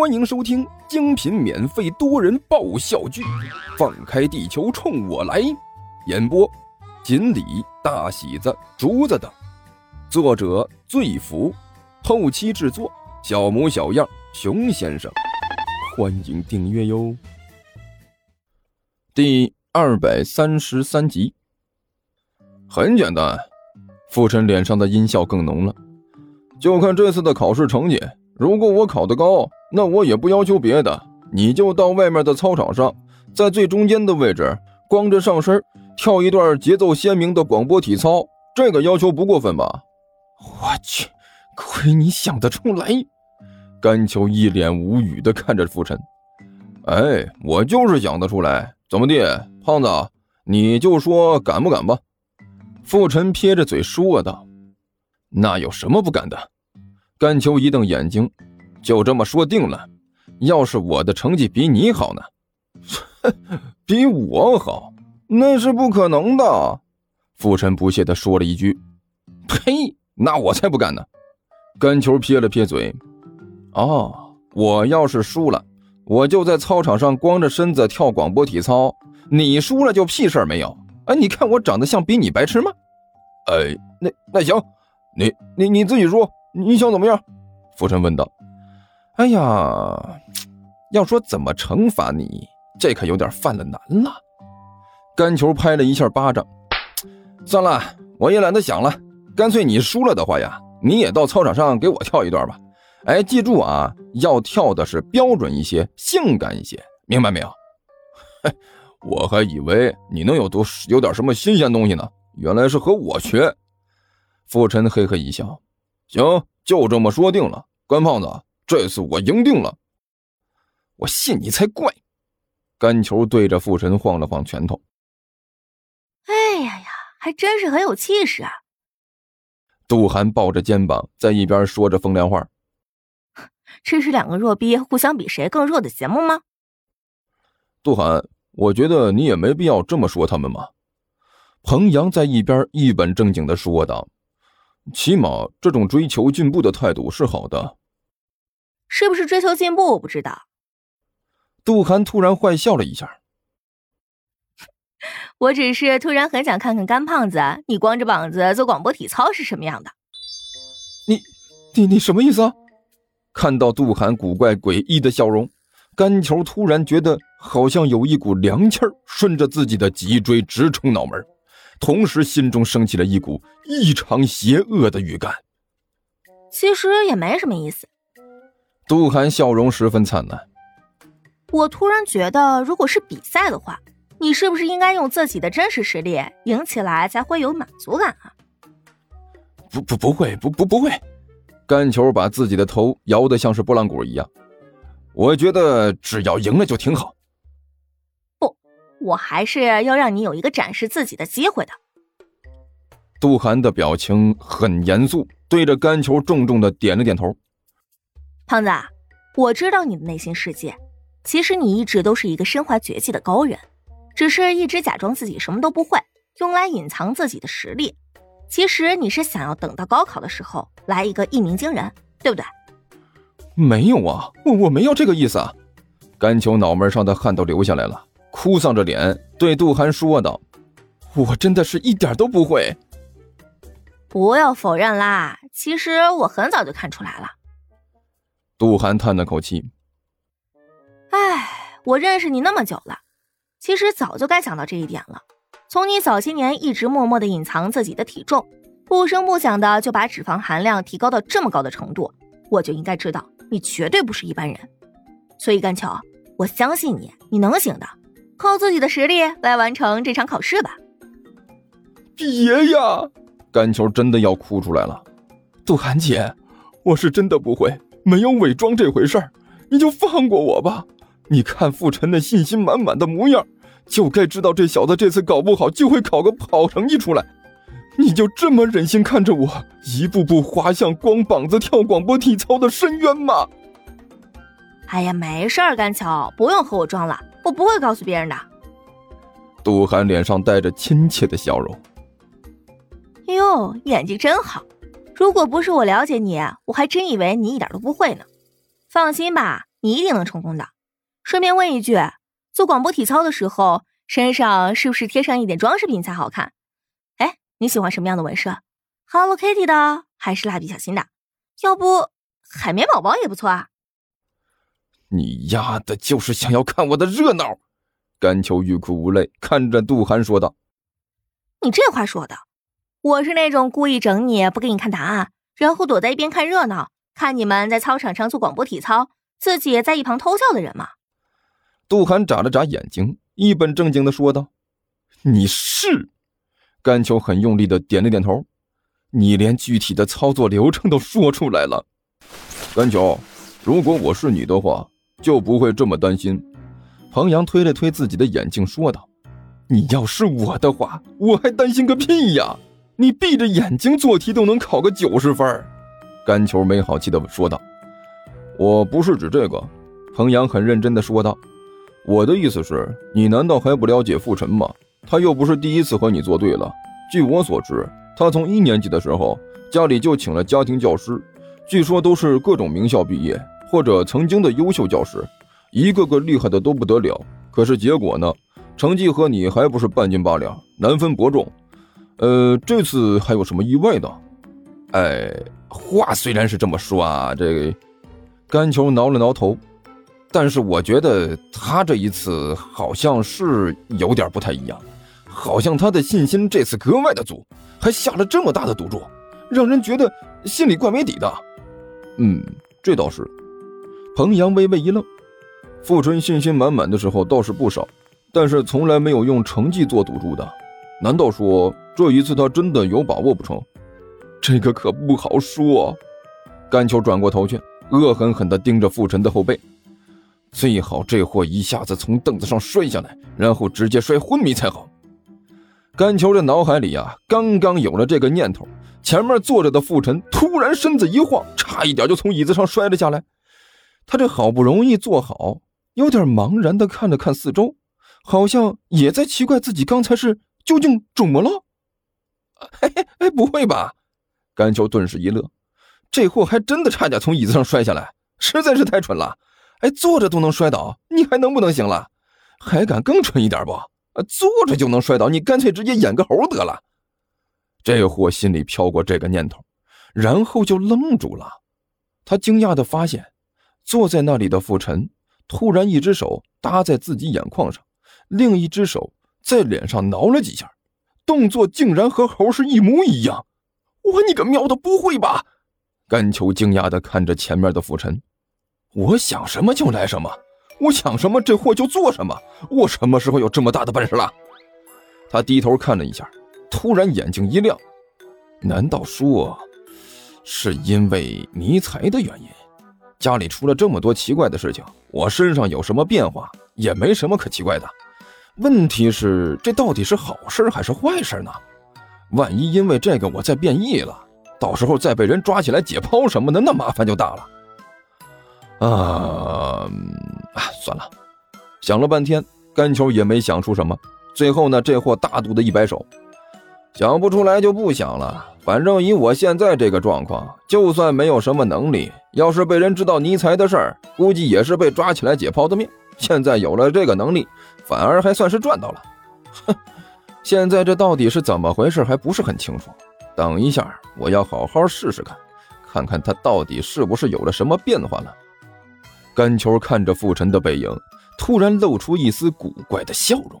欢迎收听精品免费多人爆笑剧《放开地球冲我来》，演播：锦鲤、大喜子、竹子等，作者：醉福，后期制作：小模小样、熊先生。欢迎订阅哟。第二百三十三集，很简单，傅晨脸上的阴笑更浓了，就看这次的考试成绩。如果我考得高，那我也不要求别的，你就到外面的操场上，在最中间的位置，光着上身跳一段节奏鲜明的广播体操，这个要求不过分吧？我去，亏你想得出来！甘秋一脸无语的看着傅晨，哎，我就是想得出来，怎么的，胖子，你就说敢不敢吧？傅晨撇着嘴说道：“那有什么不敢的？”甘秋一瞪眼睛，就这么说定了。要是我的成绩比你好呢？比我好？那是不可能的。傅晨不屑地说了一句：“呸！那我才不干呢。”甘秋撇了撇嘴：“哦，我要是输了，我就在操场上光着身子跳广播体操。你输了就屁事儿没有。哎，你看我长得像比你白痴吗？哎，那那行，你你你自己说。”你想怎么样？傅晨问道。哎呀，要说怎么惩罚你，这可有点犯了难了。甘球拍了一下巴掌，算了，我也懒得想了，干脆你输了的话呀，你也到操场上给我跳一段吧。哎，记住啊，要跳的是标准一些，性感一些，明白没有？嘿，我还以为你能有多有点什么新鲜东西呢，原来是和我学。傅晨嘿嘿一笑。行，就这么说定了。甘胖子，这次我赢定了。我信你才怪！甘球对着傅晨晃了晃拳头。哎呀呀，还真是很有气势啊！杜涵抱着肩膀在一边说着风凉话。这是两个弱逼互相比谁更弱的节目吗？杜涵，我觉得你也没必要这么说他们嘛。彭阳在一边一本正经的说道。起码这种追求进步的态度是好的，是不是追求进步我不知道。杜涵突然坏笑了一下，我只是突然很想看看干胖子你光着膀子做广播体操是什么样的。你你你什么意思啊？看到杜涵古怪诡异的笑容，甘球突然觉得好像有一股凉气儿顺着自己的脊椎直冲脑门。同时，心中升起了一股异常邪恶的预感。其实也没什么意思。杜涵笑容十分灿烂。我突然觉得，如果是比赛的话，你是不是应该用自己的真实实力赢起来，才会有满足感啊？不不不会，不不不会。干球把自己的头摇得像是拨浪鼓一样。我觉得只要赢了就挺好。我还是要让你有一个展示自己的机会的。杜涵的表情很严肃，对着甘球重重的点了点头。胖子，我知道你的内心世界，其实你一直都是一个身怀绝技的高人，只是一直假装自己什么都不会，用来隐藏自己的实力。其实你是想要等到高考的时候来一个一鸣惊人，对不对？没有啊，我我没有这个意思啊。甘球脑门上的汗都流下来了。哭丧着脸对杜涵说道：“我真的是一点都不会。”不要否认啦，其实我很早就看出来了。杜涵叹了口气：“哎，我认识你那么久了，其实早就该想到这一点了。从你早些年一直默默的隐藏自己的体重，不声不响的就把脂肪含量提高到这么高的程度，我就应该知道你绝对不是一般人。所以甘乔，我相信你，你能行的。”靠自己的实力来完成这场考试吧！别呀，甘球真的要哭出来了。杜涵姐，我是真的不会，没有伪装这回事儿，你就放过我吧。你看傅晨那信心满满的模样，就该知道这小子这次搞不好就会考个好成绩出来。你就这么忍心看着我一步步滑向光膀子跳广播体操的深渊吗？哎呀，没事儿，甘桥，不用和我装了。我不会告诉别人的。杜涵脸上带着亲切的笑容。哟，演技真好！如果不是我了解你，我还真以为你一点都不会呢。放心吧，你一定能成功的。顺便问一句，做广播体操的时候，身上是不是贴上一点装饰品才好看？哎，你喜欢什么样的纹身？Hello Kitty 的还是蜡笔小新的？要不海绵宝宝也不错啊。你丫的，就是想要看我的热闹！甘秋欲哭无泪，看着杜涵说道：“你这话说的，我是那种故意整你不给你看答案，然后躲在一边看热闹，看你们在操场上做广播体操，自己在一旁偷笑的人吗？”杜涵眨了眨眼睛，一本正经的说道：“你是。”甘秋很用力的点了点头：“你连具体的操作流程都说出来了。”甘秋，如果我是你的话。就不会这么担心。彭阳推了推自己的眼镜，说道：“你要是我的话，我还担心个屁呀！你闭着眼睛做题都能考个九十分。”甘球没好气的说道：“我不是指这个。”彭阳很认真的说道：“我的意思是，你难道还不了解傅晨吗？他又不是第一次和你作对了。据我所知，他从一年级的时候家里就请了家庭教师，据说都是各种名校毕业。”或者曾经的优秀教师，一个个厉害的都不得了。可是结果呢？成绩和你还不是半斤八两，难分伯仲。呃，这次还有什么意外的？哎，话虽然是这么说啊，这甘球挠了挠头，但是我觉得他这一次好像是有点不太一样，好像他的信心这次格外的足，还下了这么大的赌注，让人觉得心里怪没底的。嗯，这倒是。彭阳微微一愣，富春信心满满的时候倒是不少，但是从来没有用成绩做赌注的。难道说这一次他真的有把握不成？这个可不好说。甘秋转过头去，恶狠狠地盯着傅晨的后背，最好这货一下子从凳子上摔下来，然后直接摔昏迷才好。甘秋这脑海里呀，刚刚有了这个念头，前面坐着的傅晨突然身子一晃，差一点就从椅子上摔了下来。他这好不容易坐好，有点茫然的看了看四周，好像也在奇怪自己刚才是究竟怎么了。哎哎，不会吧？甘秋顿时一乐，这货还真的差点从椅子上摔下来，实在是太蠢了。哎，坐着都能摔倒，你还能不能行了？还敢更蠢一点不？坐着就能摔倒，你干脆直接演个猴得了。这货心里飘过这个念头，然后就愣住了。他惊讶的发现。坐在那里的傅晨突然一只手搭在自己眼眶上，另一只手在脸上挠了几下，动作竟然和猴是一模一样。我你个喵的，不会吧？甘秋惊讶地看着前面的傅晨，我想什么就来什么，我想什么这货就做什么，我什么时候有这么大的本事了？他低头看了一下，突然眼睛一亮，难道说是因为迷彩的原因？家里出了这么多奇怪的事情，我身上有什么变化也没什么可奇怪的。问题是，这到底是好事还是坏事呢？万一因为这个我再变异了，到时候再被人抓起来解剖什么的，那麻烦就大了。啊，算了，想了半天，甘球也没想出什么。最后呢，这货大度的一摆手，想不出来就不想了。反正以我现在这个状况，就算没有什么能力，要是被人知道尼才的事儿，估计也是被抓起来解剖的命。现在有了这个能力，反而还算是赚到了。哼，现在这到底是怎么回事，还不是很清楚。等一下，我要好好试试看，看看他到底是不是有了什么变化了。甘球看着傅晨的背影，突然露出一丝古怪的笑容。